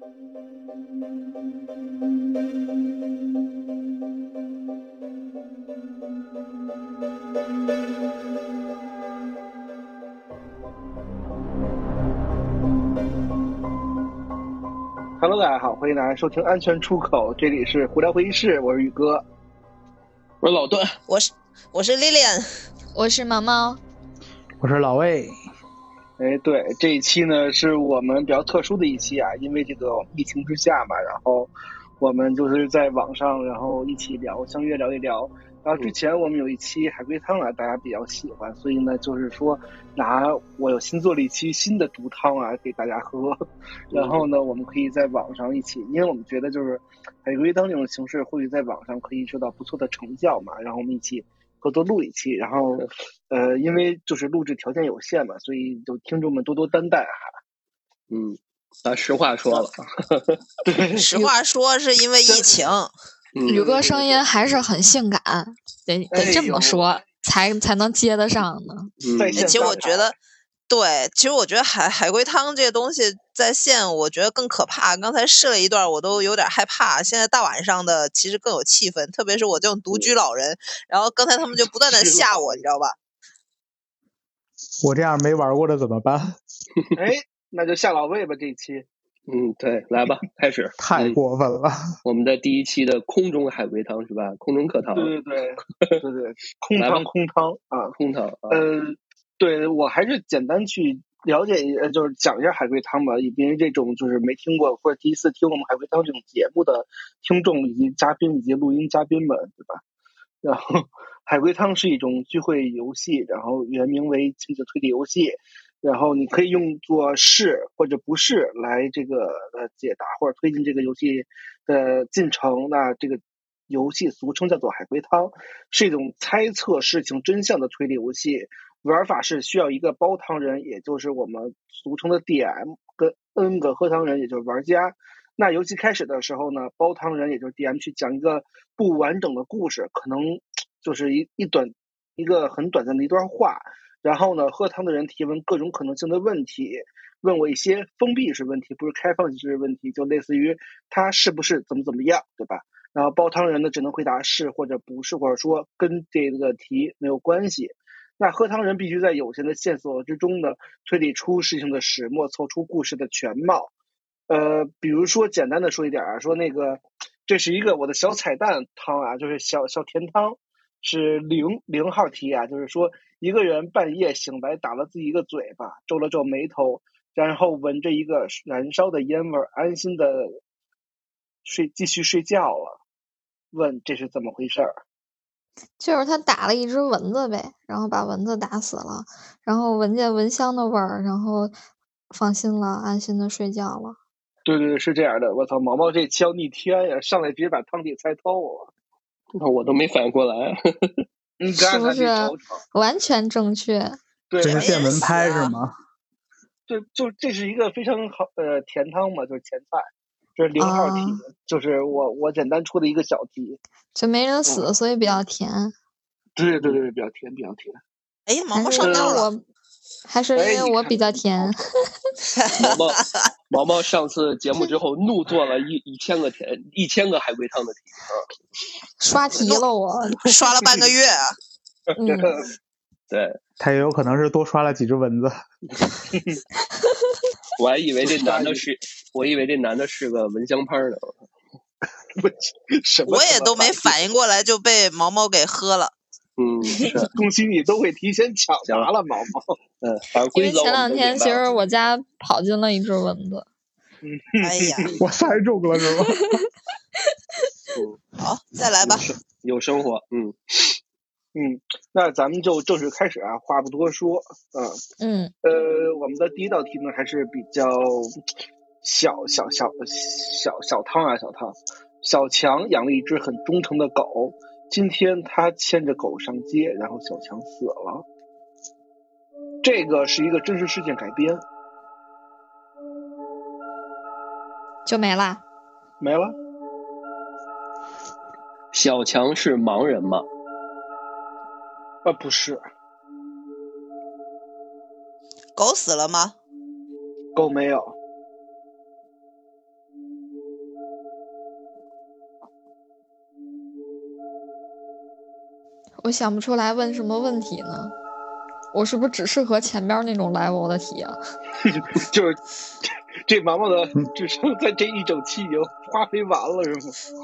Hello，大家好，欢迎大家收听《安全出口》，这里是胡聊会议室，我是宇哥，我是老段，我是我是 Lilian，我是毛毛，我是老魏。哎，对，这一期呢是我们比较特殊的一期啊，因为这个疫情之下嘛，然后我们就是在网上，然后一起聊，相约聊一聊。然后之前我们有一期海龟汤啊，大家比较喜欢，所以呢，就是说拿我有新做了一期新的毒汤啊给大家喝，然后呢，我们可以在网上一起，因为我们觉得就是海龟汤这种形式或许在网上可以收到不错的成效嘛，然后我们一起合作录一期，然后呃，因为就是录制条件有限嘛，所以就听众们多多担待哈。嗯，啊，实话说了，对，实话说是因为疫情。宇哥声音还是很性感，得得这么说才才能接得上呢。嗯，而且我觉得，对，其实我觉得海海龟汤这个东西在线，我觉得更可怕。刚才试了一段，我都有点害怕。现在大晚上的，其实更有气氛，特别是我这种独居老人。然后刚才他们就不断的吓我，你知道吧？我这样没玩过的怎么办？哎，那就吓老魏吧，这一期。嗯，对，来吧，开始。太过分了！我们的第一期的空中海龟汤是吧？空中课堂。对对对，对对，空汤空汤啊，空汤。呃，对我还是简单去了解一，就是讲一下海龟汤吧，因为这种就是没听过或者第一次听我们海龟汤这种节目的听众以及嘉宾以及录音嘉宾们，对吧？然后，海龟汤是一种聚会游戏，然后原名为亲子推理游戏。然后你可以用作是或者不是来这个呃解答或者推进这个游戏的进程。那这个游戏俗称叫做海龟汤，是一种猜测事情真相的推理游戏。玩法是需要一个煲汤人，也就是我们俗称的 DM，跟 N 个喝汤人，也就是玩家。那游戏开始的时候呢，煲汤人也就是 DM 去讲一个不完整的故事，可能 就是一一短一个很短暂的一段话。然后呢，喝汤的人提问各种可能性的问题，问我一些封闭式问题，不是开放式问题，就类似于他是不是怎么怎么样，对吧？然后煲汤人呢只能回答是或者不是，或者说跟这个题没有关系。那喝汤人必须在有限的线索之中呢推理出事情的始末，凑出故事的全貌。呃，比如说简单的说一点啊，说那个这是一个我的小彩蛋汤啊，就是小小甜汤。是零零号题啊，就是说一个人半夜醒来打了自己一个嘴巴，皱了皱眉头，然后闻着一个燃烧的烟味，安心的睡继续睡觉了。问这是怎么回事儿？就是他打了一只蚊子呗，然后把蚊子打死了，然后闻见蚊香的味儿，然后放心了，安心的睡觉了。对对对，是这样的。我操，毛毛这枪逆天呀，上来直接把汤底猜透了。那我都没反应过来，是不是完全正确？对，这是电蚊拍是吗？对，就这是一个非常好呃甜汤嘛，就是前菜，这是零号题，就是我我简单出的一个小题。就没人死，所以比较甜。对对对，比较甜，比较甜。哎，毛毛上当了。还是因为我比较甜。毛毛 毛毛上次节目之后怒做了一一千个甜一千个海龟汤的题啊，刷题了我刷了半个月。嗯，对，他也有可能是多刷了几只蚊子。我还以为这男的是，我以为这男的是个蚊香拍呢。什么？我也都没反应过来就被毛毛给喝了。嗯，恭喜你都会提前抢答了，毛毛。嗯，因为前两天其实我家跑进了一只蚊子。嗯，哎呀，我猜中了是吧？好，再来吧。有生活，嗯嗯，那咱们就正式开始啊，话不多说，嗯嗯，呃，我们的第一道题呢还是比较小小小小小汤啊，小汤。小强养了一只很忠诚的狗。今天他牵着狗上街，然后小强死了。这个是一个真实事件改编，就没了，没了。小强是盲人吗？呃，不是。狗死了吗？狗没有。我想不出来问什么问题呢，我是不是只适合前边那种 level 的题啊？就是这毛毛的只剩在这一整期已经花费完了，是吗？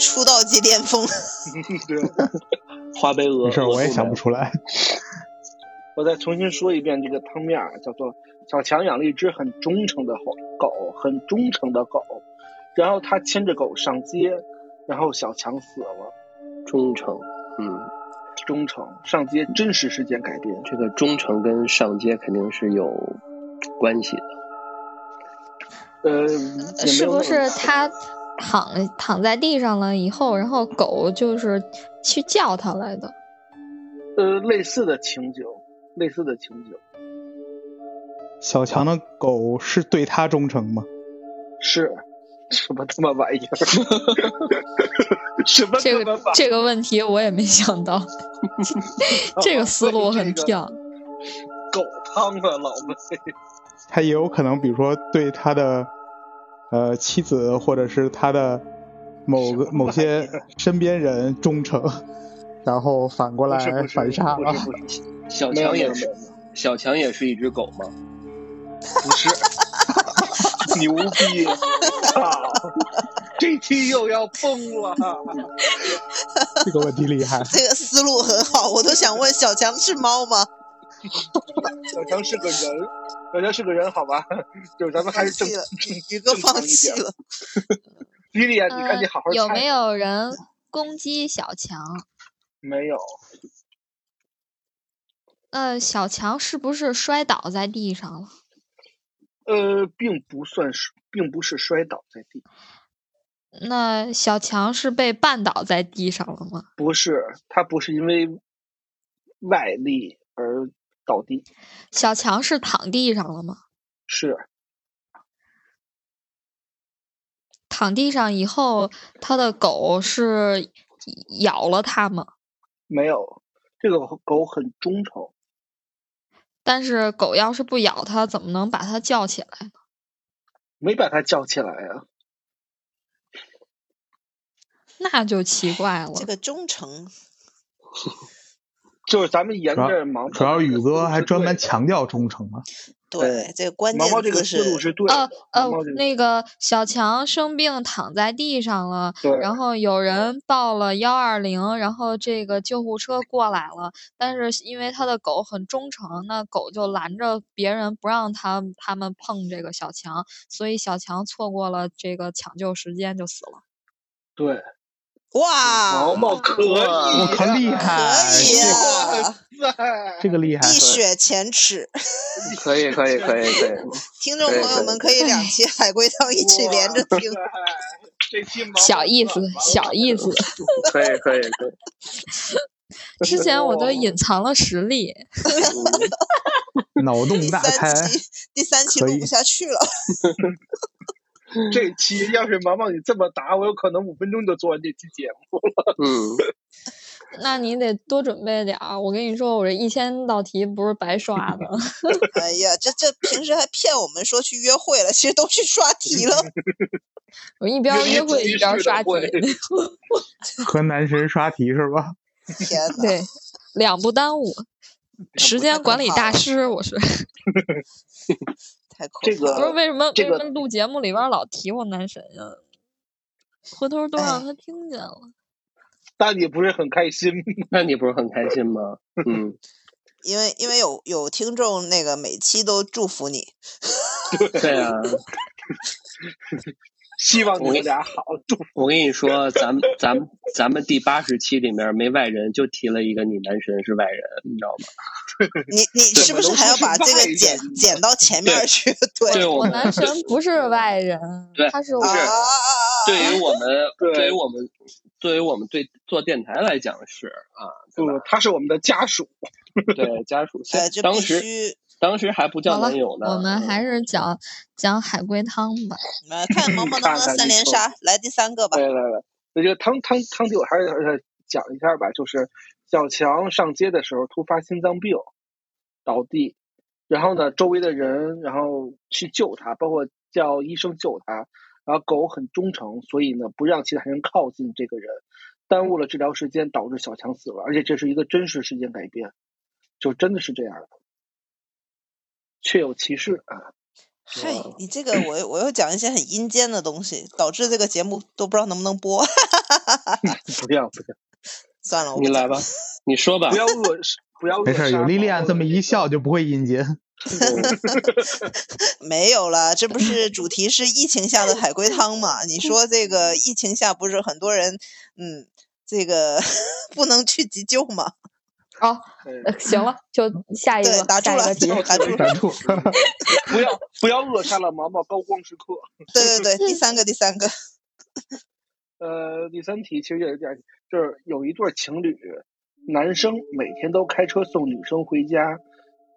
出道即巅峰。对。花呗额。没事，我也想不出。来。我再重新说一遍这个汤面儿，叫做小强养了一只很忠诚的狗，很忠诚的狗，然后他牵着狗上街，然后小强死了。忠诚，嗯，忠诚上街真实事件改编，这个忠诚跟上街肯定是有关系的。呃，是不是他躺躺在地上了以后，然后狗就是去叫他来的？呃类似的情景，类似的情景小强的狗是对他忠诚吗？是什么他妈玩意儿？什么这个他妈玩意儿这个问题我也没想到，这个思路很这个跳。狗汤啊，老妹。他也有可能，比如说对他的呃妻子或者是他的某个某些身边人忠诚，然后反过来反杀小强也是小强也是一只狗吗？不是，牛逼！操，这期又要崩了。这个问题厉害。这个思路很好，我都想问小强是猫吗？小强是个人，小强是个人，好吧？就是咱们还是正放弃了，宇哥正常放一点。弃了。迪丽啊，你赶紧呃好好猜有没有人攻击小强？没有，呃，小强是不是摔倒在地上了？呃，并不算是，并不是摔倒在地，那小强是被绊倒在地上了吗？不是，他不是因为外力而倒地，小强是躺地上了吗？是躺地上以后，他的狗是咬了他吗？没有。这个狗很忠诚，但是狗要是不咬它，怎么能把它叫起来呢？没把它叫起来啊。那就奇怪了。这个忠诚，就是咱们沿主要着主要宇哥还专门强。强调忠诚嘛。对这个关毛毛这个键字思路是对的。呃呃毛毛这，个那个小强生病躺在地上了，然后有人报了幺二零，然后这个救护车过来了，但是因为他的狗很忠诚，那狗就拦着别人不让他他们碰这个小强，所以小强错过了这个抢救时间就死了。对，哇，毛毛可以，我靠厉害，可以这呀、哇塞，这个厉害一。雪前耻。可以，可以，可以，可以。听众朋友们可以两期海龟汤一起连着听。小意思小意思可以，可以，可以。之前我都隐藏了实力，脑洞大开三，期，第三期录不下去了。这期要是毛毛你这么答，我有可能五分钟就做完这期节目了。嗯，那你得多准备点儿。我跟你说，我这一千道题不是白刷的。哎呀，这这平时还骗我们说去约会了，其实都去刷题了。我一边约会一边刷题，和男神刷题是吧？天呐，对，两不耽误。时间管理大师，师，我是太可这个。不是为什么这个为什么录节目里边老提我男神呀？回头都让哎他听见了。但你不是很开心？那你不是很开心吗？嗯，因为因为有有听众那个每期都祝福你，对啊。希望你们俩好，我跟你说，咱们 咱们咱们第八十期里面没外人，就提了一个你男神是外人，你知道吗？你你是不是还要把这个剪剪到前面去？对。对我男神不是外人对，他是我对于我们，对。对于我们，对于我们对做电台来讲是啊，对吧？不，他是我们的家属。对家属，当时须当时还不叫男友，呢。我们还嗯是讲讲海龟汤吧。来看毛毛能不能看看你说三连杀，来第三个吧。来来来，那这个汤汤汤底我还是呃讲一下吧，就是小强上街的时候突发心脏病倒地，然后呢，周围的人然后去救他，包括叫医生救他，然后狗很忠诚，所以呢不让其他人靠近这个人。耽误了治疗时间，导致小强死了，而且这是一个真实事件改编，就真的是这样的，确有其事啊。嗨，你这个我我又讲一些很阴间的东西，导致这个节目都不知道能不能播。不要不要，算了，我你来吧，你说吧不。要恶 不要没事儿，有莉莉安这么一笑就不会阴间。没有了，这不是主题是疫情下的海龟汤嘛？你说这个疫情下不是很多人，嗯，这个不能去急救吗？哦，呃行了，就下一个对，打住了，下一个题。打住了。打住，不要不要扼杀了毛毛高光时刻。对对对，第三个，第三个，呃，第三题其实也是这样，就是有一对情侣，男生每天都开车送女生回家，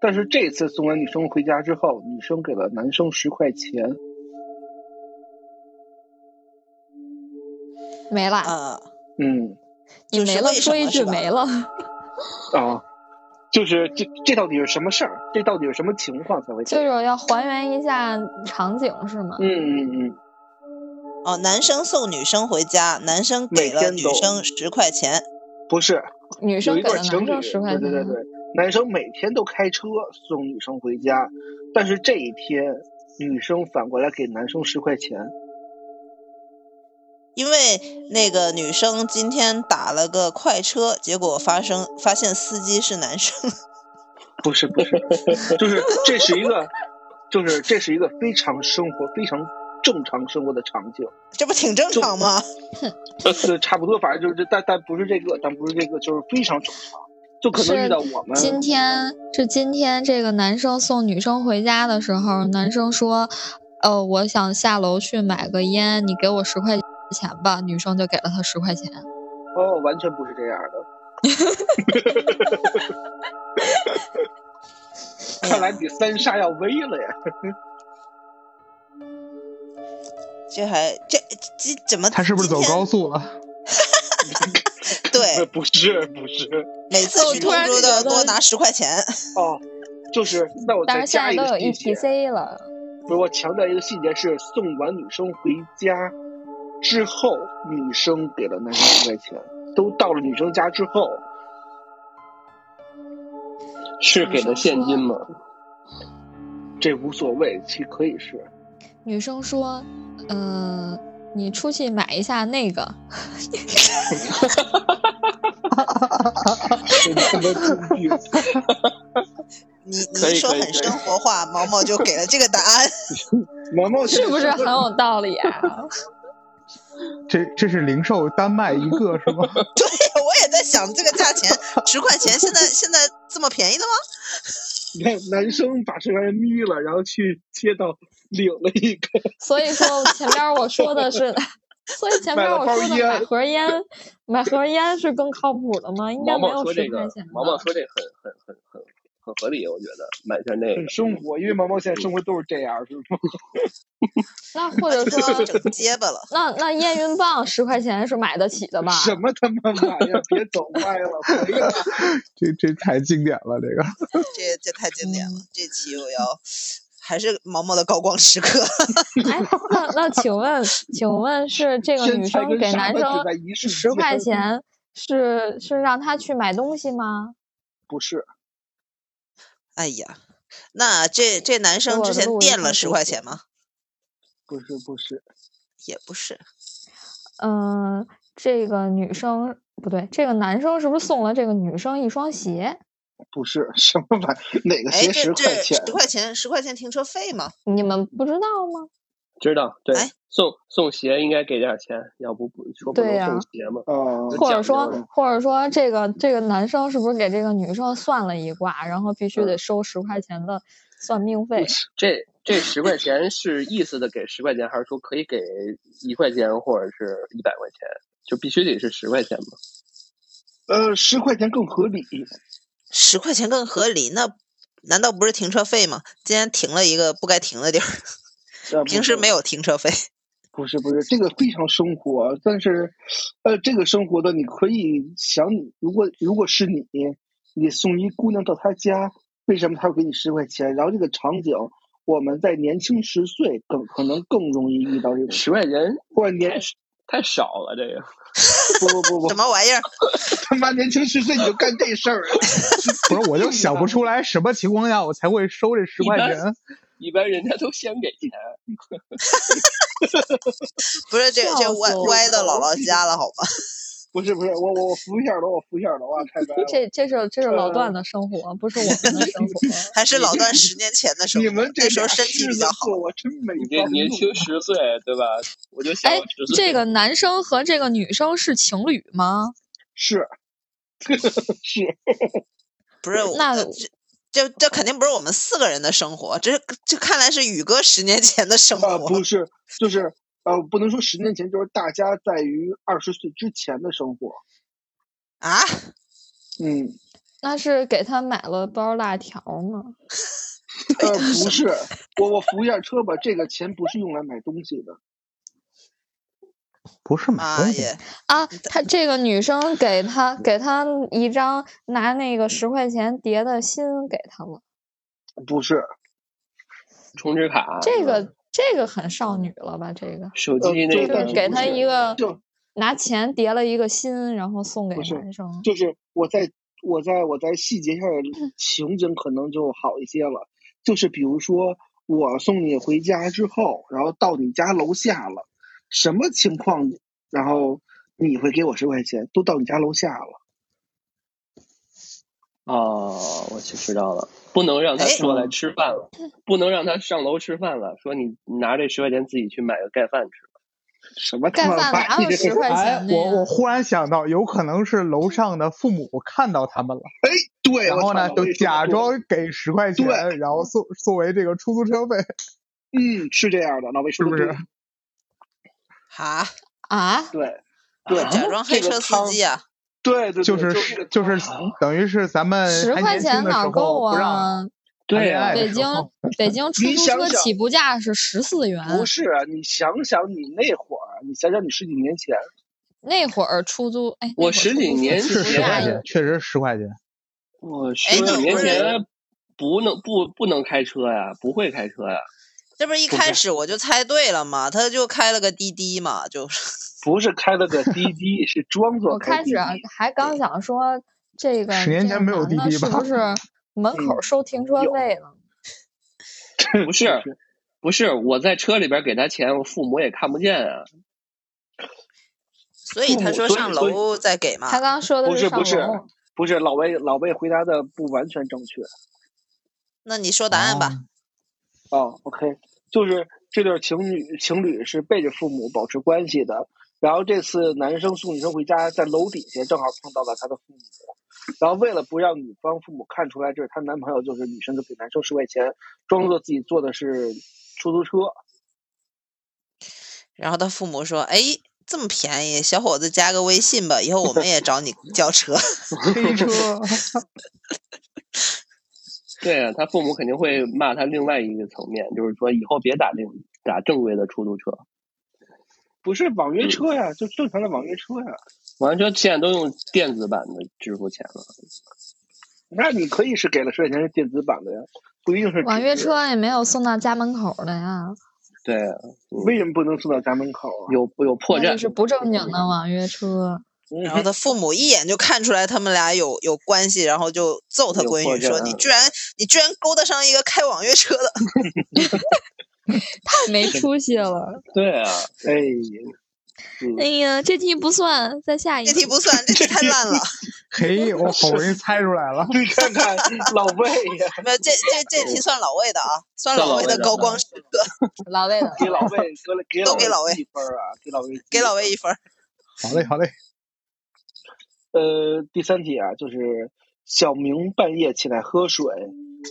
但是这次送完女生回家之后，女生给了男生十块钱。没了，啊，嗯就是你没了，说一句没了。啊，就是这这到底是什么事儿？这到底是什么情况才会？就是要还原一下场景是吗？嗯嗯嗯，哦，男生送女生回家，男生给了女每天都生十块钱，不是，女生给了男生十块钱，对对对对，男生每天都开车送女生回家，但是这一天女生反过来给男生十块钱。因为那个女生今天打了个快车，结果发生发现司机是男生。不是不是，就是这是一个，就是这是一个非常生活、非常正常生活的场景，这不挺正常吗？就 差不多，反正就是这，但但不是这个，但不是这个，就是非常正常，就可能遇到我们今天是今天这个男生送女生回家的时候，男生说：“呃，我想下楼去买个烟，你给我十块钱吧。”女生就给了他十块钱。哦，完全不是这样的。看来比三杀要威了呀！这还这这怎么？他是不是走高？速了？对，不是不是每次我突然去通州觉得多拿十块钱。哦，就是那我再但是现加一在都有个细节，ETC 了，不是我强调一个细节是送完女生回家之后，女生给了男生一块钱，都到了女生家之后，是给的现金吗？这无所谓，其可以是。女生说：“呃，你出去买一下那个。真他妈猪逼！你你可以一说很生活化，毛毛就给了这个答案。毛毛”是不是很有道理啊？这这是零售单卖一个是吗？对，我也在想这个价钱，十块钱现在现在这么便宜的吗？你看男生把十块钱眯了，然后去街道领了一个，所以说前边我说的是，所以前边我说的买盒烟，买盒烟是更靠谱的吗？应该没有毛说这个十块钱，吧毛毛说这很很很很很合理，我觉得买下那个很。生活，因为毛毛现在生活都是这样，是吗？那或者说，整结巴了。那那验孕棒十块钱是买得起的吧？什么他妈玩意儿？别走歪了，回来。这这太经典了，这个。这这太经典了，这期我要还是毛毛的高光时刻。哎，那那请问，请问是这个女生给男生瞬十块间钱，是是让他去买东西吗？不是，哎呀，那这这男生之前垫了十块钱吗？不是，不是，也不是，嗯、这个女生不对，这个男生是不是送了这个女生一双鞋？不是 什么玩意儿？哪个哎，鞋十块钱？十块钱，十块钱停车费吗？你们不知道吗？知道，对，哎送送鞋应该给点钱，要不不说不能送鞋嘛。啊，或者说，或者说，这个这个男生是不是给这个女生算了一卦，然后必须得收十块钱的算命费？这这十块钱是意思的给十块钱，还是说可以给一块钱或者是一百块钱？就必须得是十块钱吗？呃，十块钱更合理。十块钱更合理，那难道不是停车费吗？今天停了一个不该停的地儿，平时没有停车费。不是不是，这个非常生活，但是，呃，这个生活的你可以想你，如果如果是你，你送一姑娘到她家，为什么她会给你十块钱？然后这个场景，我们在年轻十岁更可能更容易遇到这种，十块钱或者年太少了，这个 不不不不什，么玩意儿？他妈年轻十岁你就干这事儿，不是，我就想不出来什么情况下我才会收这十块钱。一般人家都先给钱，不是这这歪歪到姥姥家了，好吧？不是不是，我我我扶一下楼，我扶一下楼啊，太白了。这这是这是老段的生活，不是我们的生活。还是老段十年前的生活，你们这那时候身体比较好。我真没你这年轻十岁，对吧？我就想哎十岁。这个男生和这个女生是情侣吗？是是，不是那呃这这这肯定不是我们四个人的生活，这这看来是宇哥十年前的生呃，活。不是，就是呃，不能说十年前，就是大家在于二十岁之前的生活。啊，嗯，那是给他买了包辣条吗？呃，不是，我我扶一下车吧，这个钱不是用来买东西的。不是买东西，啊，他这个女生给他给他一张拿那个十块钱叠的心给他了，不是，充值卡，这个这个很少女了吧？这个手机那呃个给他一个就拿钱叠了一个心，然后送给男生。就是我在我在我在细节上的 情景可能就好一些了，就是比如说我送你回家之后，然后到你家楼下了，什么情况？然后你会给我十块钱，都到你家楼下了。哦，我去知道了，不能让他哎说来吃饭了，不能让他上楼吃饭了，说你拿这十块钱自己去买个盖饭吃。什么盖饭哪有十块哎钱？我我忽然想到，有可能是楼上的父母看到他们了，哎对，然后呢就假装给十块钱，对然后作作为这个出租车费，嗯，是这样的，老魏是不是？哈，啊，对，对，假装 黑车司机啊？对对对，就是就是等于是咱们十块钱哪够啊？对呀、北京 北京出租车起步价是十四元，不是啊，你想想你那会儿，你想想你十几年前，那会儿出租，哎，我十几年是十块钱，确实十块钱。我哎十几年前不能不不能开车呀，不会开车呀。这不是一开始我就猜对了吗？他就开了个滴滴嘛，就是 不是开了个滴滴，是装作我开始。还刚想说这个十年前没有滴滴吧是不是 门口收停车有费呢？不是不是，我在车里边给他钱，我父母也看不见啊。所以他说上楼再给嘛。他刚说的上不是不是，不是老魏，老魏回答的不完全正确。那你说答案吧。哦，OK，就是这对情侣情侣是背着父母保持关系的，然后这次男生送女生回家，在楼底下正好碰到了他的父母，然后为了不让女方父母看出来这是她男朋友，就是女生就给男生十块钱，装作自己坐的是出租车。然后他父母说：“哎，这么便宜，小伙子加个微信吧，以后我们也找你叫车。黑车，对啊，他父母肯定会骂他另外一个层面，就是说以后别打另打正规的出租车。不是网约车呀，就正常的网约车呀。完了，现在都用电子版的支付钱了。那你可以是给了十块钱是电子版的呀，不一定是网约车也没有送到家门口的呀，对啊，为什么不能送到家门口啊？有有破绽。是不正经的网约车。然后他父母一眼就看出来他们俩有有关系，然后就揍他闺女说：“破绽啊你居然你居然勾搭上一个开网约车的。太没出息了！对啊，哎，哎呀，这题不算，再下”一这题不算，这题太烂了。嘿，我好不容易猜出来了。你看看老魏呀，没有，这这这题算老魏的啊，算算老魏的高光时刻，老魏的，给老魏给了给都给老魏魏一分啊，给老魏给老魏一分。好嘞，好嘞。呃，第三题啊，就是小明半夜起来喝水，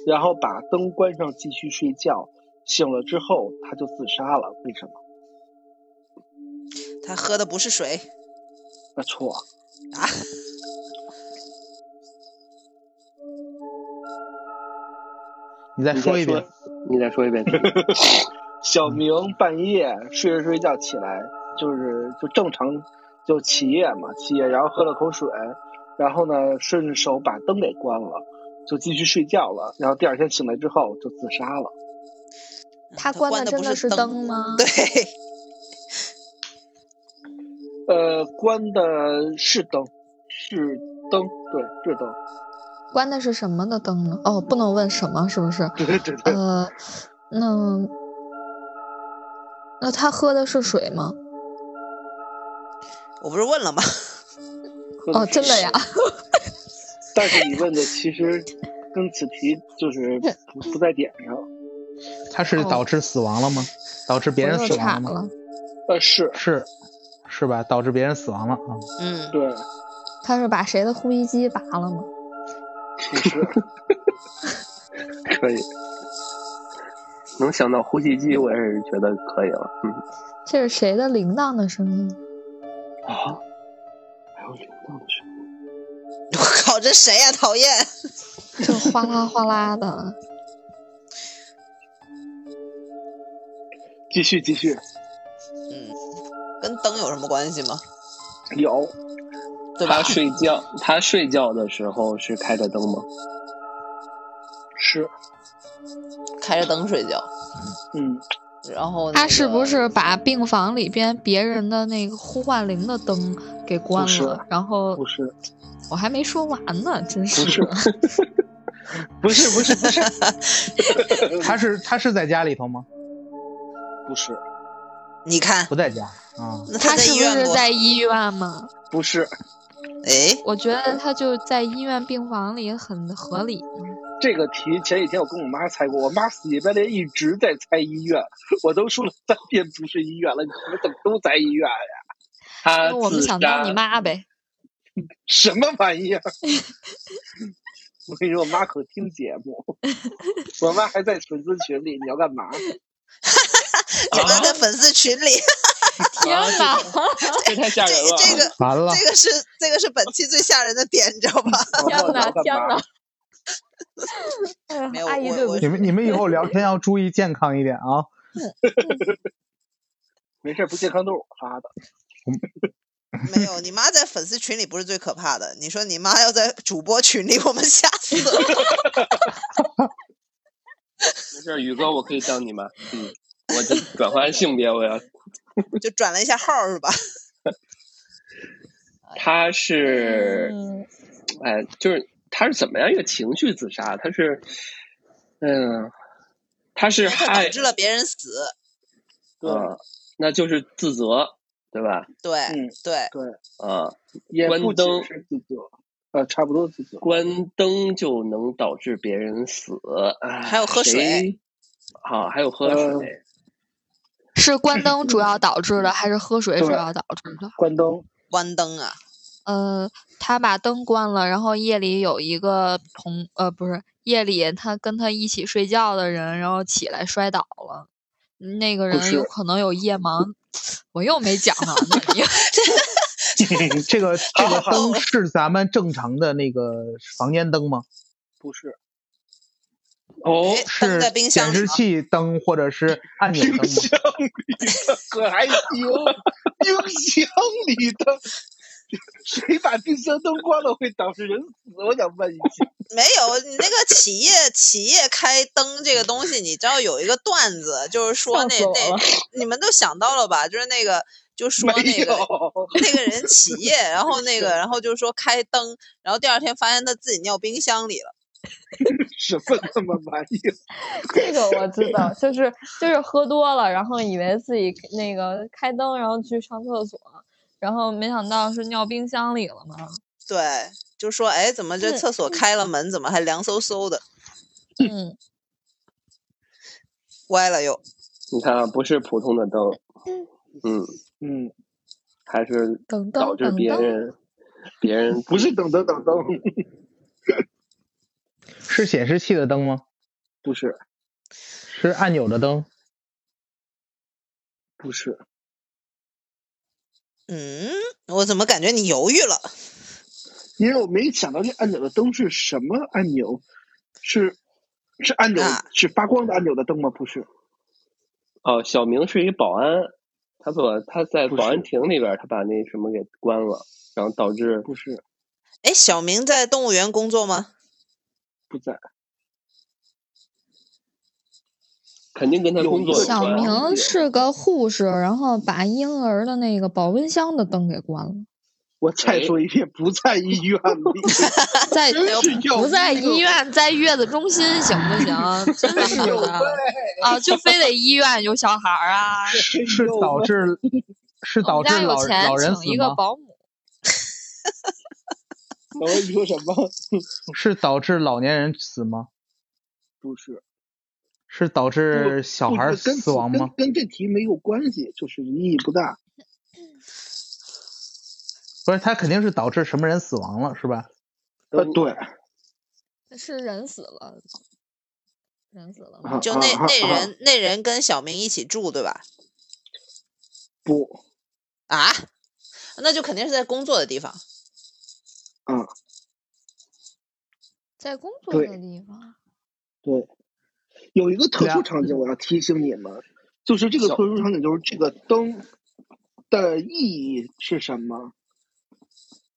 然后把灯关上继续睡觉，醒了之后他就自杀了，为什么？他喝的不是水那错，啊，你再说一遍。你再说一遍。小明半夜睡着睡觉起来，就是就正常就起夜嘛，起夜然后喝了口水，然后呢顺手把灯给关了，就继续睡觉了，然后第二天醒来之后就自杀了。他关的真的是灯灯吗？对，呃，关的是灯，是灯，对，是灯。关的是什么的灯呢？哦，不能问什么，是不是？对对对，呃，那那他喝的是水吗？我不是问了吗？哦，真的呀？但是你问的其实跟此题就是不不在点上。他是导致死亡了吗？导致别人死亡了吗？呃，是是是吧？导致别人死亡了啊？嗯，对。他是把谁的呼吸机拔了吗？不是。可以。能想到呼吸机，我也是觉得可以了。嗯。这是谁的铃铛的声音？这谁呀？讨厌！就哗啦哗啦的。继续继续。嗯，跟灯有什么关系吗？有。他睡觉，他睡觉的时候是开着灯吗？是。开着灯睡觉。嗯。然后、那个、他是不是把病房里边别人的那个呼唤铃的灯给关了？然后不是，我还没说完呢，真是。不是，不是，不是，不是。他是他是在家里头吗？不是。你看，不在家啊。那他是不是在医院吗？不是。哎，我觉得他就在医院病房里很合理。这个题前几天我跟我妈猜过，我妈死乞白赖一直在猜医院，我都说了三遍不是医院了，你们怎么都在医院呀？他我们想当你妈呗。什么玩意儿？我跟你说，我妈可听节目，我妈还在粉丝群里，你要干嘛？你妈在粉丝群里。天哪，这太吓人了！这个完了，这个是这个是本期最吓人的点，你知道吧？天哪，天哪！没有，阿姨，我你们你们以后聊天要注意健康一点啊。没事，不健康都是我发的。没有，你妈在粉丝群里不是最可怕的。你说你妈要在主播群里，我们吓死了。没事，宇哥，我可以当你妈。嗯，我就转换性别，我要。就转了一下号是吧？他是，哎，就是他是怎么样一个情绪自杀？他是，嗯，他是害导致了别人死。嗯，那就是自责，对吧？对，嗯，对，对，啊，也关灯是自责，呃，差不多自责。关灯就能导致别人死，还有喝水，好，还有喝水。是关灯主要导致的，还是喝水主要导致的？关灯，关灯啊！呃，他把灯关了，然后夜里有一个同呃，不是夜里他跟他一起睡觉的人，然后起来摔倒了，那个人有可能有夜盲。我又没讲呢，这个这个灯是咱们正常的那个房间灯吗？不是。哦，是显示器灯或者是按钮灯吗？冰箱里的可还行，冰箱里的，谁把冰箱灯关了会导致人死？我想问一句。没有，你那个企业企业开灯这个东西，你知道有一个段子，就是说那那你们都想到了吧？就是那个就说那个那个人企业，然后那个 然后就说开灯，然后第二天发现他自己尿冰箱里了。什么他妈玩意儿？这个我知道，就是就是喝多了，然后以为自己那个开灯，然后去上厕所，然后没想到是尿冰箱里了嘛。对，就说哎，怎么这厕所开了门，怎么还凉飕飕的？嗯，歪了又。你看，不是普通的灯，嗯嗯，还是导致别人别人不是等灯等灯。是显示器的灯吗？不是，是按钮的灯。不是。嗯，我怎么感觉你犹豫了？因为我没想到这按钮的灯是什么按钮，是是按钮、啊、是发光的按钮的灯吗？不是。哦，小明是一保安，他把他在保安亭里边，他把那什么给关了，然后导致不是。哎，小明在动物园工作吗？不在，肯定跟他工作有小。明是个护士，然后把婴儿的那个保温箱的灯给关了，我再说一遍，不在医院里，在在医院，在月子中心行不行？真是的啊，就非得医院有小孩儿啊！是导致 是我们家有导致老钱老人死请一个吗？保姆，我跟你说什么？是导致老年人死吗？不是，是导致小孩死亡吗？跟跟这题没有关系，就是意义不大。不是，他肯定是导致什么人死亡了，是吧？呃，对，是人死了，人死了？啊就那那人那人跟小明一起住对吧？不，啊，那就肯定是在工作的地方。嗯，在工作的地方，对，有一个特殊场景，我要提醒你们，就是这个特殊场景，就是这个灯的意义是什么？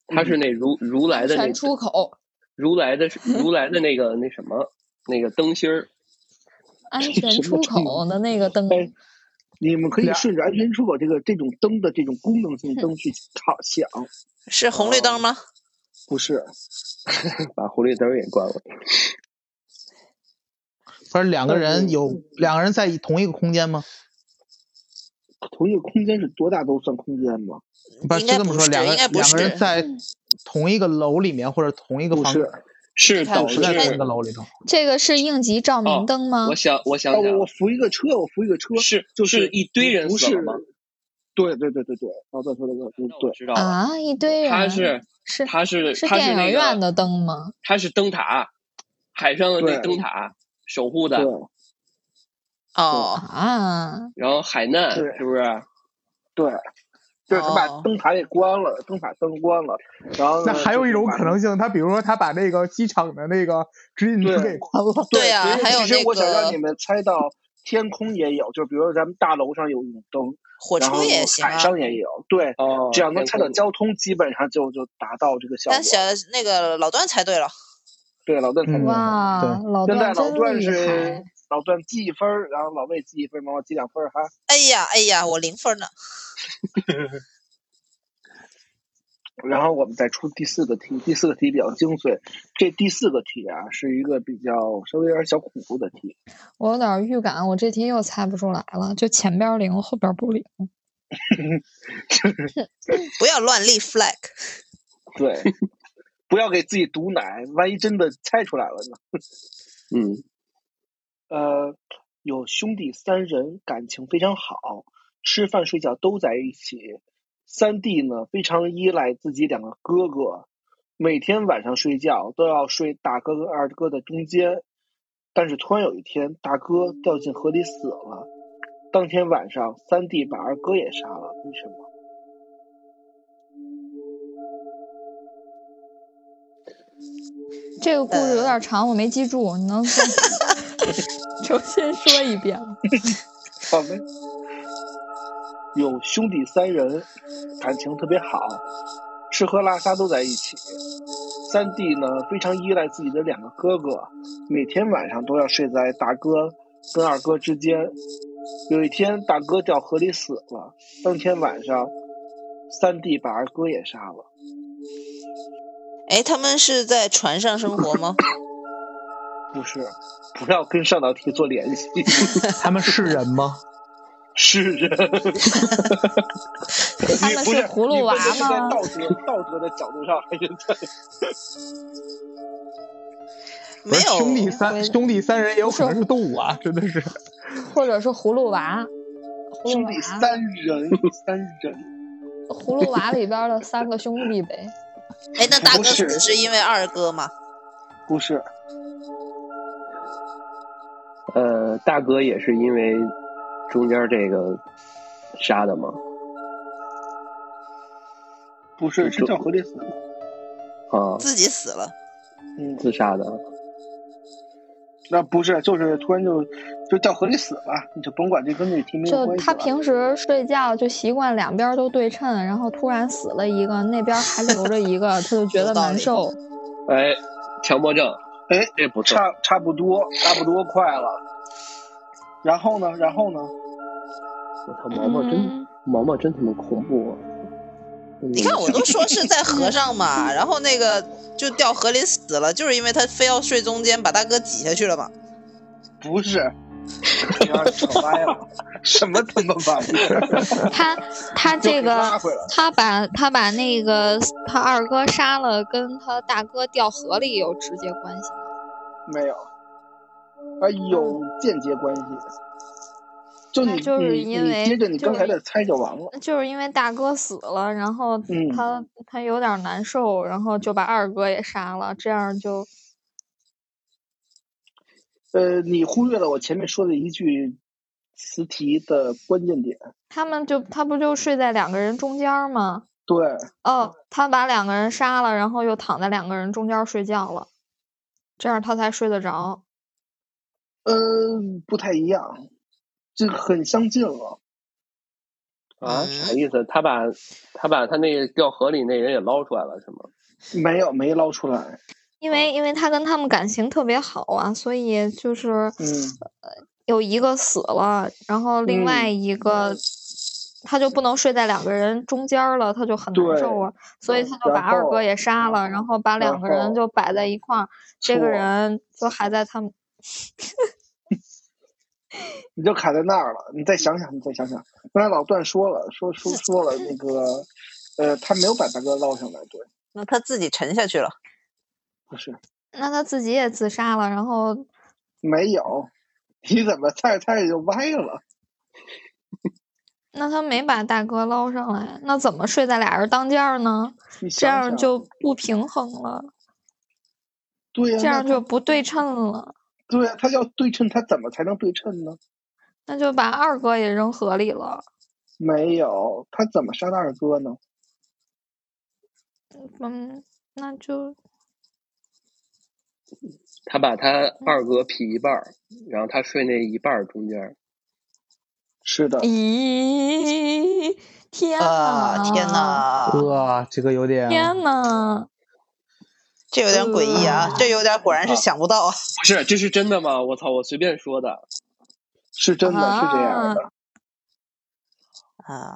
它是那如如来的那全出口，如来的如来的那个那什么那个灯芯儿，安全出口的那个灯，哎，你们可以顺着安全出口这个这种灯的这种功能性灯去 考想，是红绿灯吗？不是？把红绿灯也关了。不是两个人嗯有两个人在同一个空间吗？同一个空间是多大都算空间吗？不是，应该不就这么说，两个两个人在同一个楼里面或者同一个房，不是，是导致看我是不在同一个楼里头。这个是应急照明灯吗？我想我想我我扶一个车，我扶一个车，是就是一堆人不是死了吗？对对对对对，对对，知道，啊，一堆人，他是是他是是他是那电影院的灯吗？他是灯塔，海上的那灯塔守护的，对哦，啊，然后海难对是不是？对，就是他把哦灯塔给关了，灯塔灯关了，然后那还有一种可能性，他比如说他把那个机场的那个指引灯给关了。对呀、还有那其实我想让你们猜到天空也有，就比如说咱们大楼上有一种灯，火然后车也行啊海。上也有，对，哦，只要能猜到交通，基本上就就达到这个效果但。小那个老段猜对了，对，老段猜嗯对了。哇，对老现在老段是！老段记一分，然后老魏记一分儿，毛毛记两分儿哈。哎呀哎呀，我零分呢。然后我们再出第四个题，第四个题比较精髓。这第四个题啊，是一个比较稍微有点小恐怖的题。我有点预感，我这题又猜不出来了，就前边零，后边不灵。不要乱立 flag。对，不要给自己毒奶，万一真的猜出来了呢？嗯，呃，有兄弟三人，感情非常好，吃饭睡觉都在一起。三弟呢，非常依赖自己两个哥哥，每天晚上睡觉都要睡大哥跟二哥的中间。但是突然有一天，大哥掉进河里死了。当天晚上，三弟把二哥也杀了，为什么？这个故事有点长，我没记住，你能 重新说一遍吗？好呗。有兄弟三人，感情特别好，吃喝拉撒都在一起。三弟呢非常依赖自己的两个哥哥，每天晚上都要睡在大哥跟二哥之间。有一天，大哥掉河里死了，当天晚上，三弟把二哥也杀了。哎，他们是在船上生活吗？不是，不要跟上道题做联系，他们是人吗？是人。他们是是葫芦娃吗是在吗？道德道德的角度上，还是在 不是没有，兄弟三兄弟三人也有可能是动物啊，真的是。或者是葫芦娃？葫兄弟芦，三人，三人。葫芦娃里边的三个兄弟呗。哎，那大哥死是因为二哥吗？不是，呃，大哥也是因为中间这个杀的吗？不是，是掉河里死的。啊，自己死了。嗯，自杀的。那不是，就是突然就就掉河里死了，你就甭管这跟那题没有就他关系了。平时睡觉就习惯两边都对称，然后突然死了一个，那边还留着一个，他就觉得难受。哎，强迫症，哎，这不错。差差不多，差不多快了。然后呢？然后呢？我操，毛毛真嗯毛毛真他妈恐怖啊！你看，我都说是在河上嘛，然后那个就掉河里死了，就是因为他非要睡中间，把大哥挤下去了嘛。不是，什么他妈玩意儿？他 他这个他把他把那个他二哥杀了，跟他大哥掉河里有直接关系吗？没有，啊，有间接关系。就你就是你因为你接着你就是刚才的猜就完了。就是因为大哥死了，然后嗯他、他有点难受，然后就把二哥也杀了，这样就呃，你忽略了我前面说的一句词题的关键点。他们就他不就睡在两个人中间儿吗？对，哦，他把两个人杀了，然后又躺在两个人中间儿睡觉了，这样他才睡得着。呃，不太一样，这很相近了。啊，啥意思？他把他把他那个掉河里那人也捞出来了，是吗？没有，没捞出来。因为因为他跟他们感情特别好啊，所以就是嗯有一个死了，然后另外嗯一个、他就不能睡在两个人中间儿了，他就很难受啊，所以他就把二哥也杀了，然后把两个人就摆在一块儿，这个人就还在他们 你就卡在那儿了。你再想想，你再想想。刚才老段说了，说说说了那个，呃，他没有把大哥捞上来，对，那他自己沉下去了。不是那他自己也自杀了，然后没有。你怎么猜着猜着就歪了？那他没把大哥捞上来，那怎么睡在俩人当间儿呢？你这样就不平衡了，对呀、这样就不对称了。对呀、他要对称，他怎么才能对称呢？那就把二哥也扔河里了。没有，他怎么杀的二哥呢？嗯，那就他把他二哥劈一半儿，然后他睡那一半儿中间儿。是的，咦，天啊，呐！天！呐，哇，这个有点天呐！这有点诡异啊！这有点果然是想不到啊。不是，这是真的吗？我操！我随便说的。是真的是这样的。啊，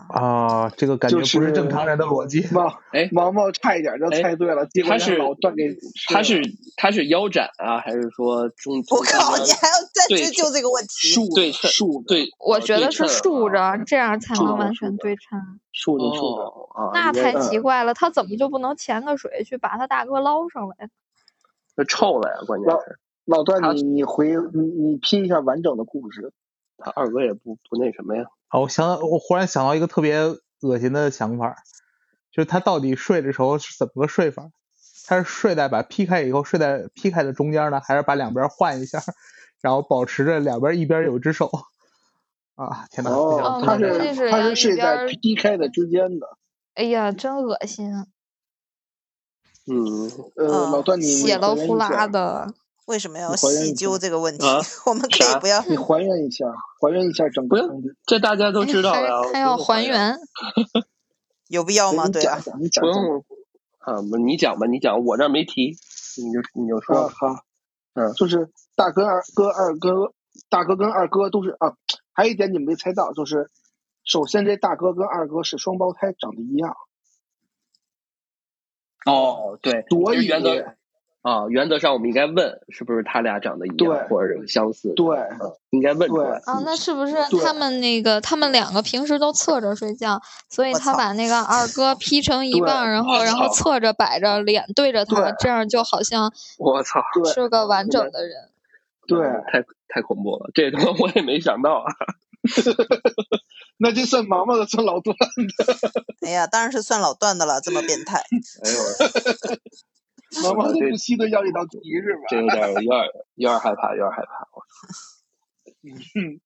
啊，这个感觉不是正常人的逻辑。毛 哎毛毛差一点就猜对了，结果他是老段给他是他是腰斩啊，还是说中？我靠，你还要再对追究这个问题？竖对着竖着对，我觉得是竖着，这样才能完全对称。竖着竖着。那太嗯奇怪了，他怎么就不能潜个水去把他大哥捞上来？那臭了呀！关键是老段你你回你你拼一下完整的故事。他二哥也不不那什么呀。啊，我想，我忽然想到一个特别恶心的想法，就是他到底睡的时候是怎么个睡法？他是睡在把劈开以后睡在劈开的中间呢，还是把两边换一下，然后保持着两边一边有只手？啊，天哪，他是他是睡在劈开的中间的。哎呀，真恶心！啊嗯，呃，嗯老段你你血了呼啦的。为什么要细究这个问题啊？我们可以不要你还原一下，还原一下整个。这大家都知道还呀。还要还原？有必要吗？对啊讲，讲，你讲讲。不用啊，不，你讲吧，你讲，我这儿没提，你就你就啊，说。好，嗯就是大哥、二哥、二哥，大哥跟二哥都是啊。还有一点你没猜到，就是首先这大哥跟二哥是双胞胎，长得一样，哦，对，原则啊，原则上我们应该问是不是他俩长得一样，或者相似。对嗯，应该问出来。啊，那是不是他们那个他们两个平时都侧着睡觉，所以他把那个二哥劈成一半，然后然后侧着摆着，脸对着他，这样就好像我操，是个完整的人。对，太太恐怖了，这他妈我也没想到啊。那就算毛毛的，算老段的，哎呀，当然是算老段的了，这么变态。哎呦，毛毛都不惜的要一道题是吧？这有点有点有点害怕，有点害怕。我嗯，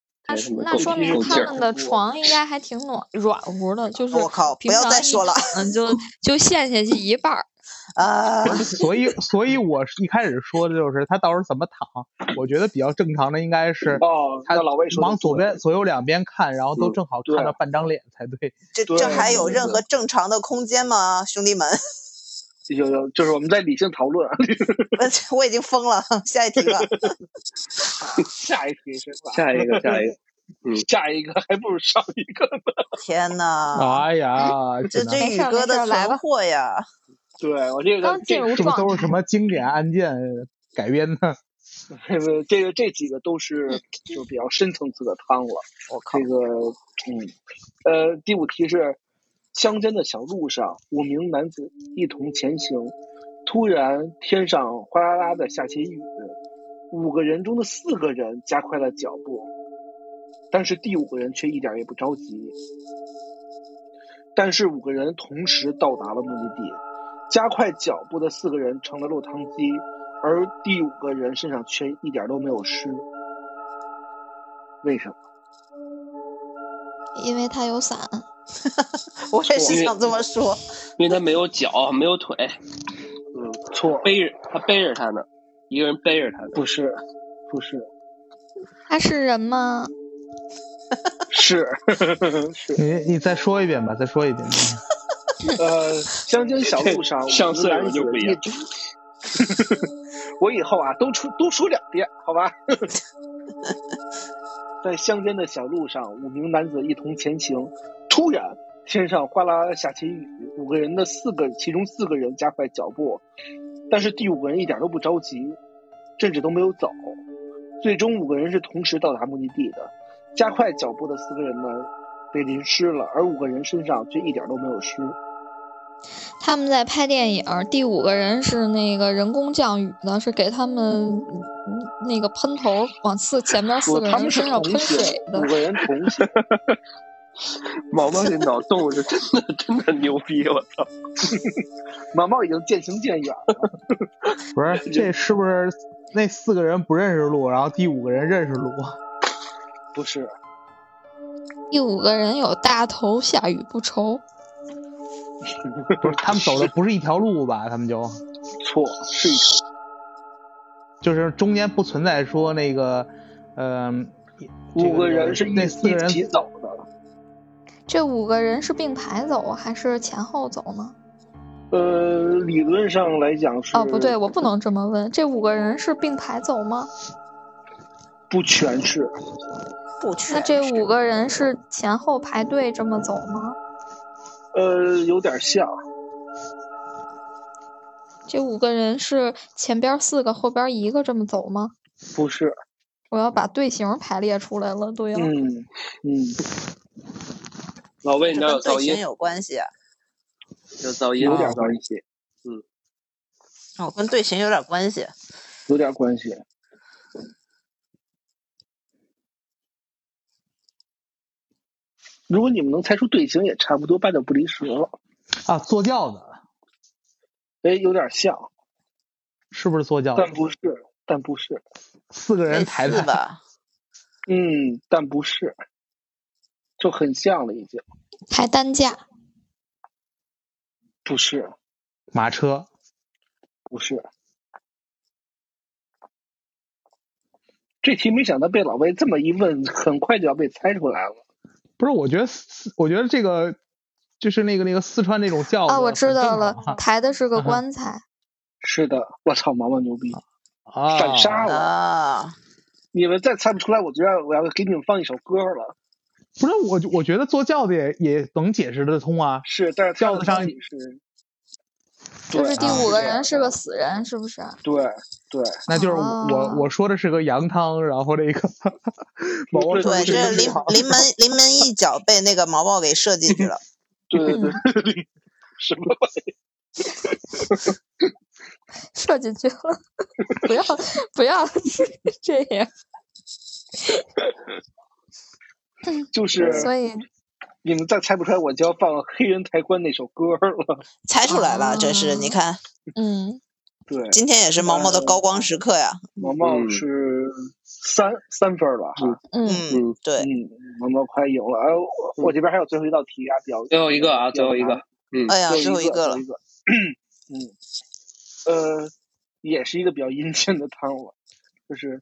那说明他们的床应该还挺暖软和的，就是我靠不要平常一再说了躺就 就陷下去一半儿。啊，所以，所以我一开始说的就是他到时候怎么躺，我觉得比较正常的应该是哦，他那老魏说往左边左右两边看，然后都嗯正好看到半张脸才对。这这还有任何正常的空间吗，兄弟们？有有，就是我们在理性讨论啊。我 我已经疯了，下一题了。下一题是吧？下一个，下一个，嗯，下一个还不如上一个呢。天呐，哎呀，这这宇哥的来货呀！对我这个刚进这个是不都是什么经典案件改编的？这个这几个都是就比较深层次的汤了。我靠这，个嗯呃，第五题是乡间的小路上，五名男子一同前行，突然天上哗啦啦的下起雨，五个人中的四个人加快了脚步，但是第五个人却一点也不着急。但是五个人同时到达了目的地，加快脚步的四个人成了落汤鸡，而第五个人身上却一点都没有湿。为什么？因为他有伞。我也是想这么说。因为他没有脚，没有腿，嗯，错，背着他背着他呢，一个人背着他呢。不是，不是，他是人吗？是 是。你你再说一遍吧，再说一遍吧。呃，乡间小路上，上岁数男子就不一样一我以后啊，都出多说两遍，好吧？在乡间的小路上，五名男子一同前行。突然，天上哗啦啦下起雨，五个人的四个，其中四个人加快脚步，但是第五个人一点都不着急，甚至都没有走。最终，五个人是同时到达目的地的。加快脚步的四个人呢，被淋湿了，而五个人身上却一点都没有湿。他们在拍电影，第五个人是那个人工降雨的，是给他们嗯那个喷头往四前面四，个人身上喷水，的五。个人同行。毛毛这脑洞是真的真的牛逼，我操！毛毛已经渐行渐远了。不是，这是不是那四个人不认识路，然后第五个人认识路？不是，第五个人有大头，下雨不愁。不是，他们走的不是一条路吧？他们就 错，是一条。就是中间不存在说那个，嗯、五个人是一那四个人一起走的。这五个人是并排走还是前后走呢？呃，理论上来讲是。哦，不对，我不能这么问。这五个人是并排走吗？不全是，不全那这五个人是前后排队这么走吗？呃，有点像。这五个人是前边四个，后边一个这么走吗？不是。我要把队形排列出来了，都要。嗯嗯，老魏，你这那有噪音，跟队形有关系啊。有噪音，有点噪音。关系，哦，跟队形有点关系。有点关系。如果你们能猜出队形，也差不多八九不离十了。啊，坐轿子哎，有点像，是不是坐轿子？但不是，但不是。四个人类抬的，吧？嗯，但不是，就很像了，已经抬担架，不是，马车不是。这题没想到被老魏这么一问，很快就要被猜出来了。不是？我觉得四，我觉得这个就是那个那个四川那种轿子啊，我知道了抬的是个棺材。是的，我操，毛毛牛逼，啊，反杀了！啊，你们再猜不出来，我就要我要给你们放一首歌了。不是我，我觉得坐轿子也也能解释得通啊。是，但是轿子上到底是，就是第五个人是个死人，是不是？对对，那就是我、哦我我说的是个羊汤，然后这个 毛毛对这临是是临门临门一脚被那个毛毛给射进去了。对对对，什么玩意？射进去了，不要不要这样。就是所以你们再猜不出来，我就要放《黑人抬棺》那首歌了。猜出来了，这是啊你看，嗯，对，今天也是毛毛的高光时刻呀。毛毛嗯是三三分了哈。嗯，嗯，对，嗯，毛毛快赢了。哎，我我这边还有最后一道题啊，比较最后一个啊，最后一个，嗯，哎呀，最后一个了。嗯，呃，也是一个比较阴间的汤了，就是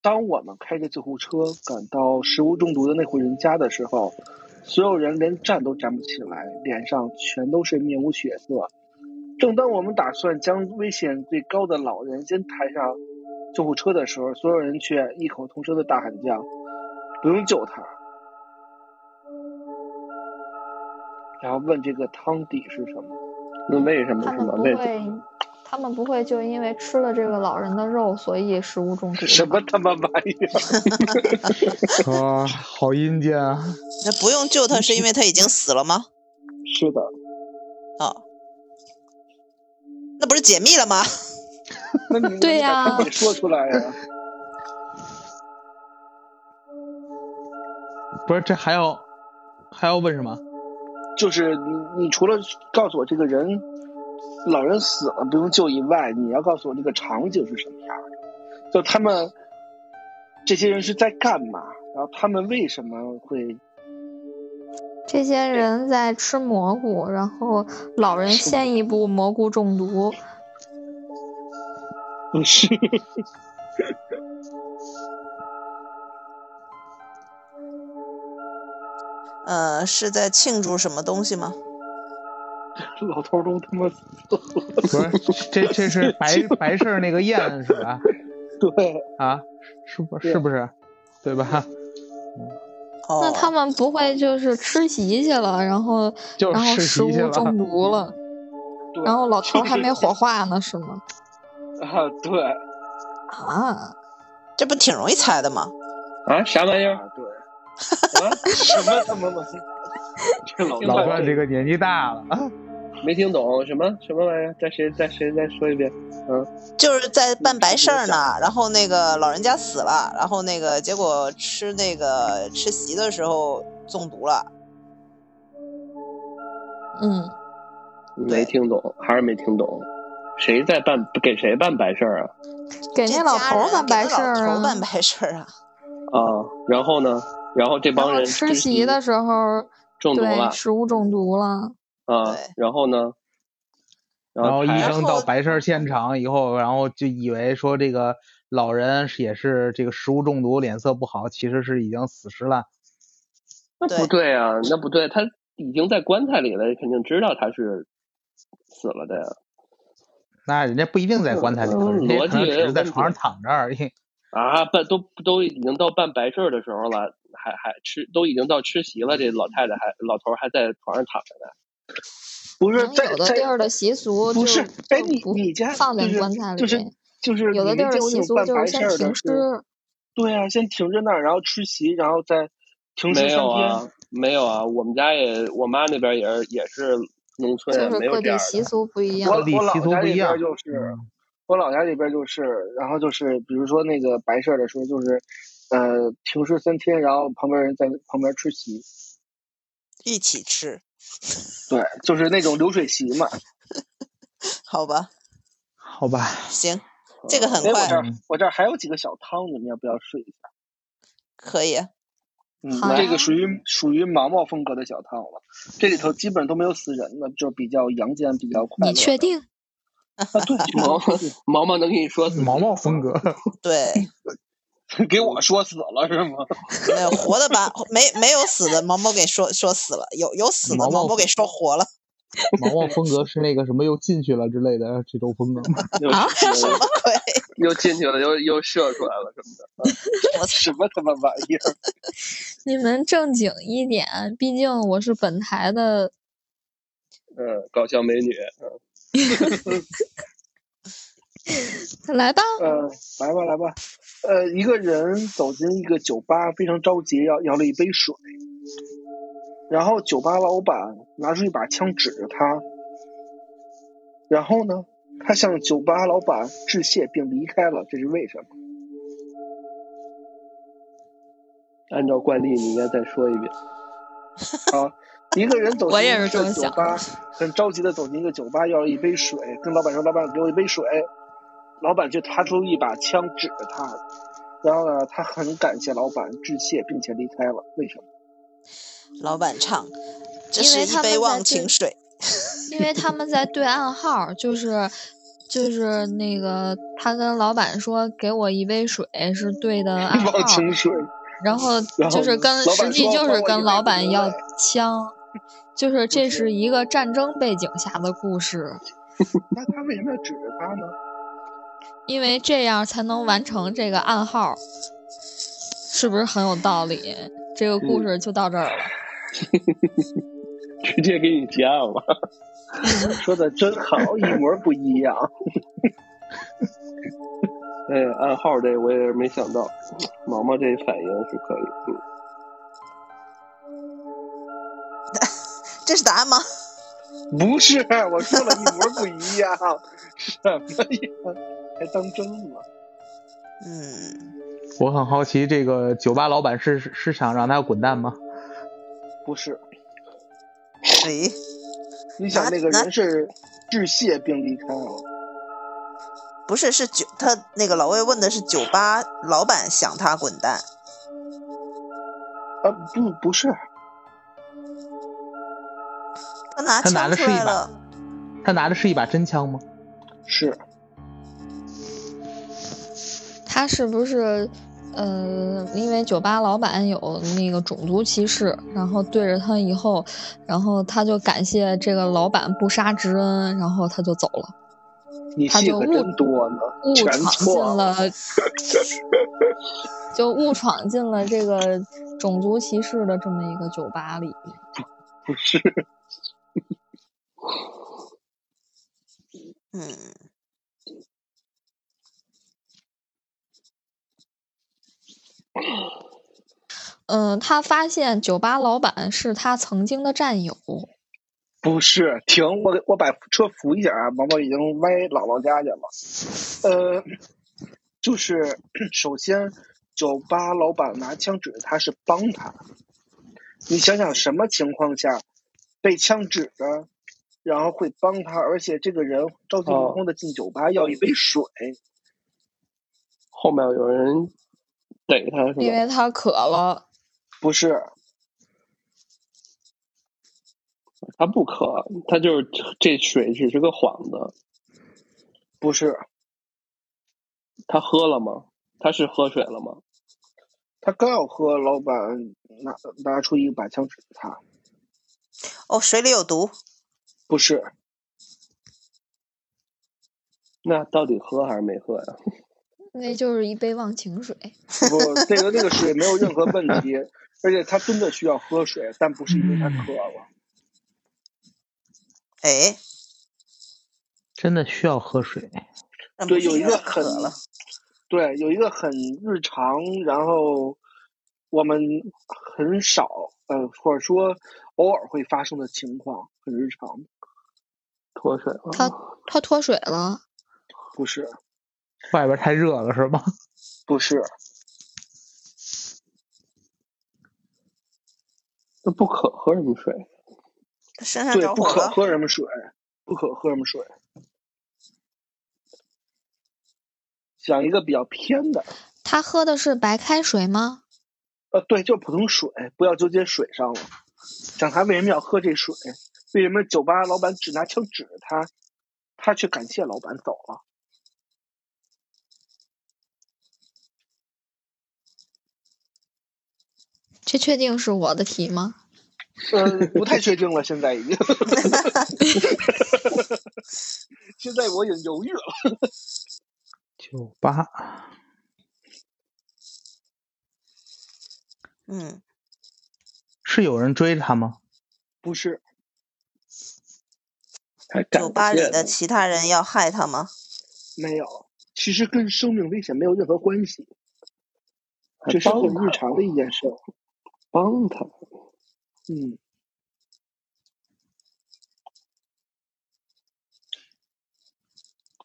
当我们开着救护车赶到食物中毒的那户人家的时候，所有人连站都站不起来，脸上全都是面无血色。正当我们打算将危险最高的老人先抬上救护车的时候，所有人却异口同声的大喊叫：“不用救他！”然后问这个汤底是什么？问为什么他们是吗？为不会，他们不会就因为吃了这个老人的肉，所以食物中毒什么他妈玩意儿？啊，好阴间啊！那不用救他是因为他已经死了吗？是的，哦，那不是解密了吗？那你对呀说出来呀、不是，这还要还要问什么？就是你，你除了告诉我这个人老人死了不用救以外，你要告诉我这个场景是什么样的？就他们这些人是在干嘛？然后他们为什么会？这些人在吃蘑菇，然后老人先一步蘑菇中毒。不是，呃，是在庆祝什么东西吗？老头儿都他妈死了。不是，这这是白 白事儿那个宴是吧？对，啊，是不对是不是？对吧？哦，那他们不会就是吃席去了，然后就然后吃食物。中毒了，然后老头儿还没火化呢，是吗？啊，对啊，这不挺容易猜的吗？啊，啥玩意儿？啊，对，啊，什么他妈的？这老老段段这个年纪大了，啊没听懂什么什么玩意儿？再谁再谁再说一遍？嗯，就是在办白事儿呢，然后那个老人家死了，然后那个结果吃那个吃席的时候中毒了。嗯，没听懂，还是没听懂。谁在办给谁办白事儿啊？给这那老头办白事儿啊老头儿。办白事儿啊。啊，然后呢？然后这帮人吃席的时候，中毒了食物中毒了。啊，然后呢？然后医生到白事儿现场以后，然后就以为说这个老人是也是这个食物中毒，脸色不好，其实是已经死尸了。那不对啊，那不对，他已经在棺材里了，肯定知道他是死了的呀。那人家不一定在棺材里头，嗯人家可能逻辑只是在床上躺着而已。啊，办都都已经到办白事儿的时候了，还还吃都已经到吃席了，这老太太还老头儿还在床上躺着呢。不是可能有的在在地儿的习俗不就是哎，你你家放就是在棺材里，就是就是有的地儿的习俗就是先停尸。对啊，先停着那儿，然后吃席，然后再停尸没三天。有啊，没有啊，我们家也，我妈那边也是也是农村啊，就是各地习。俗不一样。我我老家这边不一样就是，嗯我老家这边就是，然后就是，比如说那个白事儿的时候，就是，呃，停尸三天，然后旁边人在旁边吃席，一起吃，对，就是那种流水席嘛。好吧？好吧，行，这个很哎，我这快儿我这儿还有几个小汤，你们要不要试一下？可以。嗯，这个属于属于毛毛风格的小汤了，这里头基本都没有死人的，就比较阳间，比较快乐。你确？定？啊，对，毛毛毛能跟你说死毛毛风格，对，给我说死了是吗？没有活的把没没有死的毛毛给说说死了，有有死的毛毛给说活了。毛毛风格是那个什么又进去了之类的这种风格 啊什么鬼？又进去了，又又射出来了什么的。我什么他妈玩意儿？你们正经一点，毕竟我是本台的。嗯，搞笑美女。嗯 来吧，呃，来吧来吧，呃，一个人走进一个酒吧，非常着急，要要了一杯水，然后酒吧老板拿出一把枪指着他，然后呢，他向酒吧老板致谢并离开了，这是为什么？按照惯例，你应该再说一遍。啊，一个人走进一个酒吧，很着急的走进一个酒吧，要了一杯水，跟老板说：“老板，给我一杯水。”老板就拿出一把枪指着他，然后呢，他很感谢老板，致谢并且离开了。为什么？老板唱，这因为是一杯他们在对忘情水。因为他们在对暗号，就是就是那个他跟老板说给我一杯水是对的暗号忘，情水，然后就是跟实际就是跟老板要枪，就是这是是一个战争背景下的故事，那他为什么要指着他呢？因为这样才能完成这个暗号，是不是很有道理？这个故嗯事就到这儿了。直接给你结案了。说的真好，一模不一样。哎，暗号这我也是没想到，毛毛这反应是可以。嗯这是答案吗？不是，我说了一模不一样，什么呀？还当真了？嗯，我很好奇，这个酒吧老板是是想让他滚蛋吗？不是，哎，你想那个人是致谢并离开了，不是，是酒，他那个老魏问的是酒吧老板想他滚蛋，啊，不，不是，他拿他拿的是一把他拿的是一把真枪吗？是他是不是呃，因为酒吧老板有那个种族歧视，然后对着他以后，然后他就感谢这个老板不杀之恩，然后他就走了，你戏可他就误真多呢，误闯进了，就误闯进了这个种族歧视的这么一个酒吧里。不是，嗯，嗯，他发现酒吧老板是他曾经的战友。不是，停，我我把车扶一下啊，毛毛已经歪姥姥家去了。呃，就是 首先，酒吧老板拿枪指着他是帮他，你想想什么情况下被枪指着，然后会帮他，而且这个人着急忙慌的进酒吧要一杯水，后面有人逮他是吧？因为他渴了，不是，他不渴，他就是这水只是个幌子。不是，他喝了吗？他是喝水了吗？他刚要喝，老板拿拿出一把枪指着他，哦，水里有毒，不是，那到底喝还是没喝呀？那就是一杯忘情水。不，这个这个水没有任何问题，而且他真的需要喝水，但不是因为他渴了。哎，真的需要喝水？对，有一个渴很了，对，有一个很日常，然后我们很少，呃，或者说偶尔会发生的情况，很日常。脱水了。他他脱水了，不是，外边太热了是吗？不是，那不渴喝什么水？他身上对，不可着火了，喝什么水，不可喝什么水。讲一个比较偏的，他喝的是白开水吗？呃，对，就是普通水，不要纠结水上了。讲他为什么要喝这水？为什么酒吧老板只拿枪指着他，他却感谢老板走了？这确定是我的题吗？呃，不太确定了，现在已经。现在我也犹豫了。酒吧嗯，是有人追他吗？不是，酒吧里的其他人要害他吗？没有，其实跟生命危险没有任何关系，这是很日常的一件事。帮他。嗯，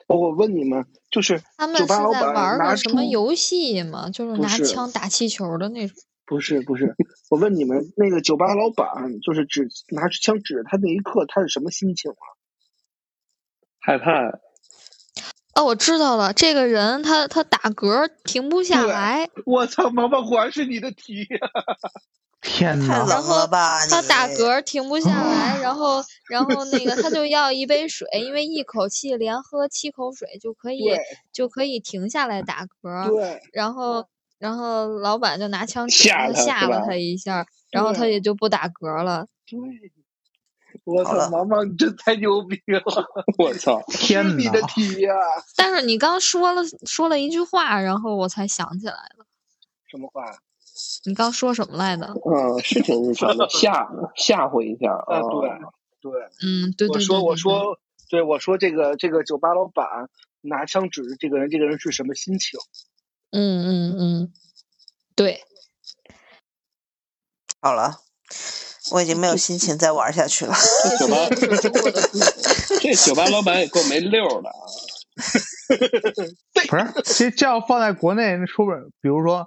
哦我问你们，就是他们是酒吧老在玩板拿个什么游戏吗？就是拿枪打气球的那种。不是不是，我问你们，那个酒吧老板就是指拿着枪指着他那一刻，他是什么心情啊？害怕，哦，我知道了，这个人他他打嗝停不下来，我操，毛毛果然是你的题呀、太天哪！然后？他打嗝停不下来，然后 然后那个他就要一杯水，因为一口气连喝七口水就可以就可以停下来打嗝。对，然后然后老板就拿枪指着他，吓吓了他一下，然后他也就不打嗝了。对，我操，毛毛你真太牛逼了，我操！天你的哪！题呀、但是你刚说了说了一句话，然后我才想起来了，什么话？你刚说什么来的？嗯，是挺日常的，吓吓唬一下啊，啊。对对，嗯，对对对我说我说，对我说这个这个酒吧老板拿枪指着这个人，这个人是什么心情？嗯嗯嗯，对，好了，我已经没有心情再玩下去了。这 酒吧 这酒吧老板也够没溜儿的啊。不是，这这要放在国内，那说不准，比如说，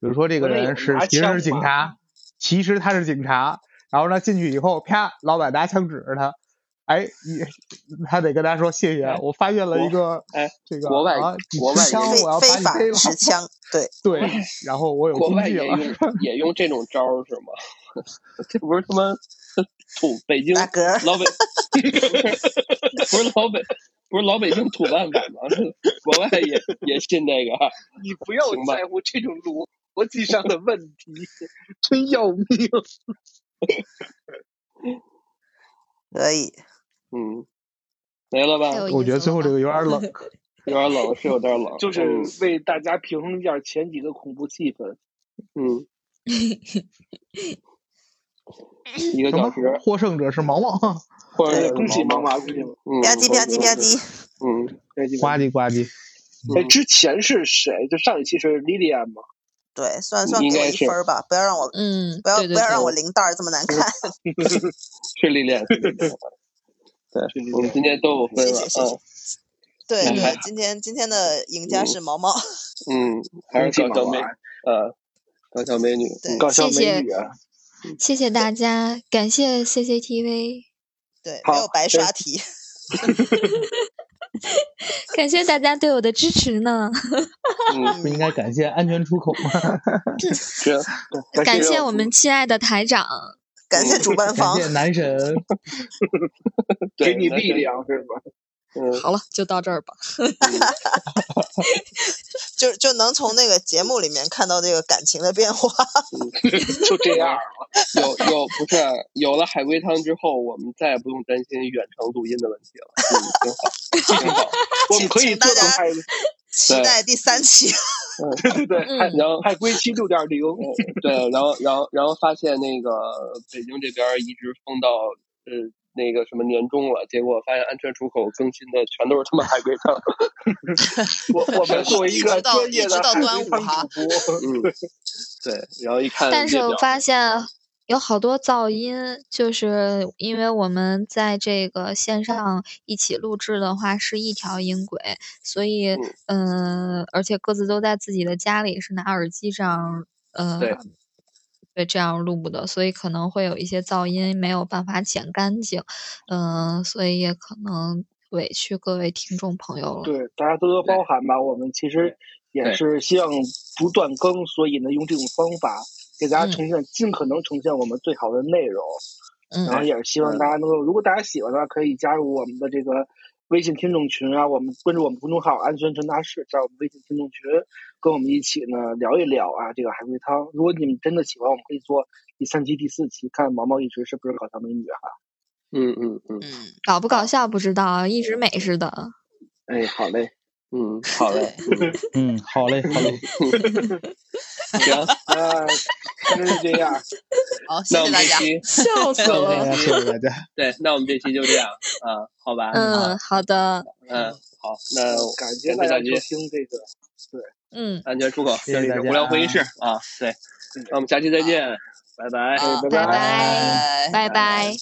比如说这个人是拿其实是警察，其实他是警察，然后呢进去以后，啪，老板拿枪指着他，哎，你他得跟他说谢谢哎，我发现了一个哎这个国外啊，你国外持枪我要把非法你逮了，持枪，对，对，然后我有国攻击了，外也用也用这种招儿是吗？这 不是他妈土北京。老北 不是老北不是老北京土办法吗？国外也也信这个。你不要在乎这种逻辑上的问题，真要命！可以，嗯，没了吧我觉得最后这个有点冷，有点冷，是有点冷。就是嗯为大家平衡一下前几个恐怖气氛。嗯，一个什么小时，获胜者是毛毛，哎，或者是恭喜毛毛恭喜毛毛！嗯，吧唧吧唧吧唧，嗯，呱唧呱唧，哎，之前是谁？就上一期是莉莉安吗？对，算算给一分吧，不要让我嗯，不要不要让我零蛋儿这么难看。是历练。是历练对，我们今天都有分了谢谢谢谢啊。对对，今天今天的赢家是毛毛，嗯，还是恭喜毛毛高小美，呃，高小美女。对嗯搞笑美女啊！谢谢大家，感谢 CCTV，对，好没有白刷题。感谢大家对我的支持呢，嗯，不应该感谢安全出口吗？感谢我们亲爱的台长，感谢主办感方谢，男神，给你力。量是吧？嗯，好了，就到这儿吧。就就能从那个节目里面看到这个感情的变化。就这样了。有有不是有了海龟汤之后，我们再也不用担心远程录音的问题了。嗯，挺好，挺好。我们可以做到海，期待第三期。对对对，嗯然后海龟期六点零。对，然后然后然后发现那个北京这边一直封到呃那个什么年终了，结果发现安全出口更新的全都是他妈海龟汤。我我们作为一个一直到专业的一直到海龟汤端午哈主播，嗯，对，然后一看但是我发现有好多噪音，就是因为我们在这个线上一起录制的话是一条音轨，所以嗯、呃而且各自都在自己的家里，是拿耳机这样呃对对这样录的，所以可能会有一些噪音没有办法剪干净，嗯、所以也可能委屈各位听众朋友了。对大家多多包涵吧。我们其实也是希望不断更，所以呢，用这种方法给大家嗯呈现尽可能呈现我们最好的内容。然后嗯也是希望大家能够，如果大家喜欢的话，可以加入我们的这个微信听众群啊，我们关注我们公众号“安全传达室”，在我们微信听众群跟我们一起呢聊一聊啊这个海龟汤。如果你们真的喜欢，我们可以做第三期、第四期，看毛毛一直是不是搞笑美女哈。嗯嗯嗯嗯，搞不搞笑不知道，一直美似的。哎，好嘞，嗯，好嘞，嗯，好嘞，好嘞，行，那就是这样。好，谢那我 谢大家。们这期笑死了，。谢谢大家。对，那我们这期就这样啊，好吧，嗯，好。的，嗯，好，那感谢大家收听这个，对。嗯，安全出口，谢谢大家。这里是无聊会议室啊，对，那我们下期再见，拜。拜。拜拜，拜拜。